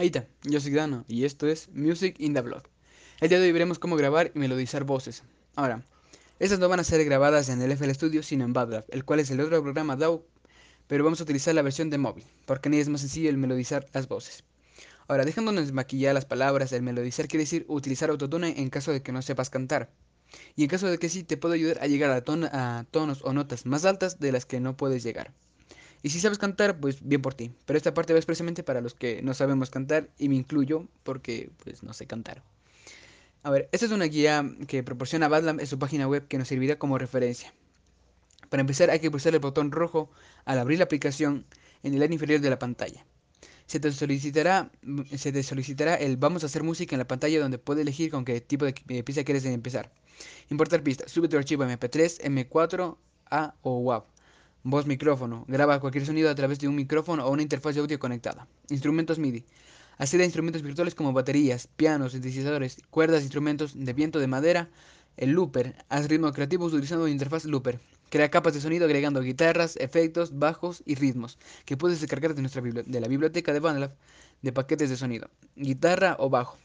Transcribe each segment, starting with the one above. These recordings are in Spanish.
Ahí está, yo soy Dano y esto es Music in the Blog. El día de hoy veremos cómo grabar y melodizar voces. Ahora, estas no van a ser grabadas en el FL Studio sino en BadLab, el cual es el otro programa DAW, pero vamos a utilizar la versión de móvil, porque en ella es más sencillo el melodizar las voces. Ahora, dejándonos maquillar las palabras, el melodizar quiere decir utilizar autotune en caso de que no sepas cantar. Y en caso de que sí, te puedo ayudar a llegar a tonos o notas más altas de las que no puedes llegar. Y si sabes cantar, pues bien por ti. Pero esta parte va expresamente para los que no sabemos cantar y me incluyo porque pues no sé cantar. A ver, esta es una guía que proporciona Badlam en su página web que nos servirá como referencia. Para empezar hay que pulsar el botón rojo al abrir la aplicación en el área inferior de la pantalla. Se te, solicitará, se te solicitará el Vamos a hacer música en la pantalla donde puedes elegir con qué tipo de pista quieres empezar. Importar pista. Sube tu archivo MP3, M4, A o WAV. Voz micrófono. Graba cualquier sonido a través de un micrófono o una interfaz de audio conectada. Instrumentos MIDI. Accede a instrumentos virtuales como baterías, pianos, sintetizadores, cuerdas, instrumentos de viento de madera, el looper. Haz ritmo creativo utilizando una interfaz looper. Crea capas de sonido agregando guitarras, efectos, bajos y ritmos que puedes descargar de, nuestra de la biblioteca de BandLab de paquetes de sonido. Guitarra o bajo.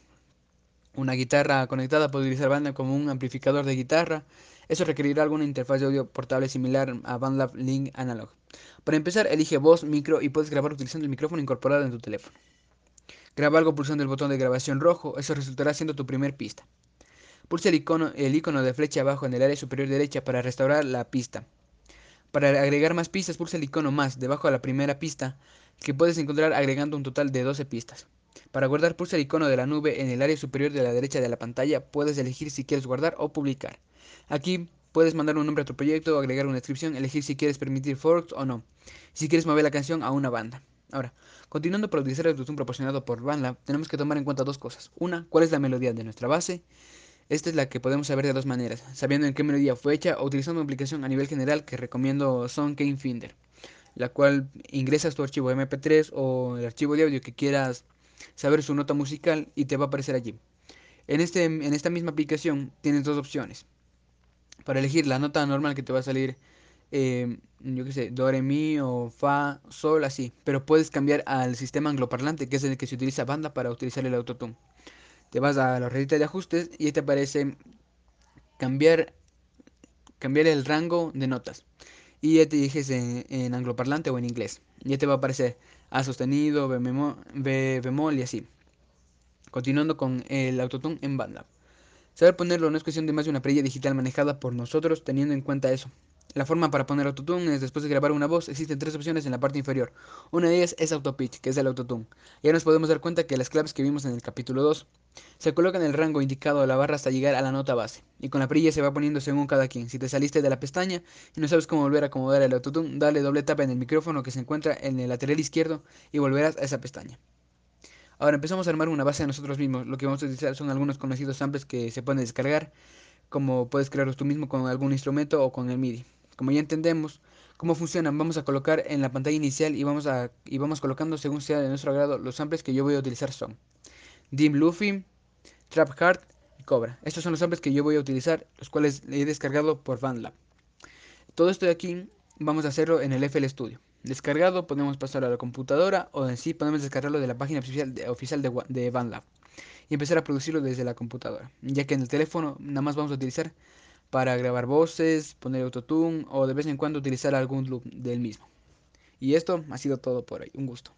Una guitarra conectada puede utilizar BandLab como un amplificador de guitarra. Eso requerirá alguna interfaz de audio portable similar a BandLab Link Analog. Para empezar, elige voz, micro y puedes grabar utilizando el micrófono incorporado en tu teléfono. Graba algo pulsando el botón de grabación rojo, eso resultará siendo tu primer pista. Pulsa el icono, el icono de flecha abajo en el área superior derecha para restaurar la pista. Para agregar más pistas, pulsa el icono más debajo de la primera pista, que puedes encontrar agregando un total de 12 pistas. Para guardar, pulsa el icono de la nube en el área superior de la derecha de la pantalla. Puedes elegir si quieres guardar o publicar. Aquí puedes mandar un nombre a tu proyecto, agregar una descripción, elegir si quieres permitir forks o no. Si quieres mover la canción a una banda. Ahora, continuando para utilizar el autotune proporcionado por BandLab, tenemos que tomar en cuenta dos cosas. Una, cuál es la melodía de nuestra base. Esta es la que podemos saber de dos maneras, sabiendo en qué melodía fue hecha o utilizando una aplicación a nivel general que recomiendo Song Finder, la cual ingresas tu archivo MP3 o el archivo de audio que quieras saber su nota musical y te va a aparecer allí. En, este, en esta misma aplicación tienes dos opciones para elegir la nota normal que te va a salir, eh, yo qué sé, do, re, mi o fa, sol, así. Pero puedes cambiar al sistema angloparlante, que es el que se utiliza banda para utilizar el autotune. Te vas a la rayita de ajustes y ahí te aparece cambiar, cambiar el rango de notas. Y ya te en, en angloparlante o en inglés. Ya te va a aparecer A sostenido, B bemol, B bemol y así. Continuando con el autotune en banda. Saber ponerlo no es cuestión de más de una perilla digital manejada por nosotros teniendo en cuenta eso. La forma para poner autotune es después de grabar una voz, existen tres opciones en la parte inferior. Una de ellas es autopitch, que es el autotune. Ya nos podemos dar cuenta que las claves que vimos en el capítulo 2 se colocan en el rango indicado de la barra hasta llegar a la nota base. Y con la perilla se va poniendo según cada quien. Si te saliste de la pestaña y no sabes cómo volver a acomodar el autotune, dale doble tapa en el micrófono que se encuentra en el lateral izquierdo y volverás a esa pestaña. Ahora empezamos a armar una base de nosotros mismos. Lo que vamos a utilizar son algunos conocidos samples que se pueden descargar, como puedes crearlos tú mismo con algún instrumento o con el MIDI. Como ya entendemos cómo funcionan, vamos a colocar en la pantalla inicial y vamos, a, colocando según sea de nuestro agrado. Los samples que yo voy a utilizar son Dim Luffy, Trap Hard y Cobra. Estos son los samples que yo voy a utilizar, los cuales he descargado por FanLab. Todo esto de aquí vamos a hacerlo en el FL Studio. Descargado podemos pasar a la computadora o en sí podemos descargarlo de la página oficial de, oficial de, y empezar a producirlo desde la computadora, ya que en el teléfono nada más vamos a utilizar para grabar voces, poner autotune o de vez en cuando utilizar algún loop del mismo. Y esto ha sido todo por hoy. Un gusto.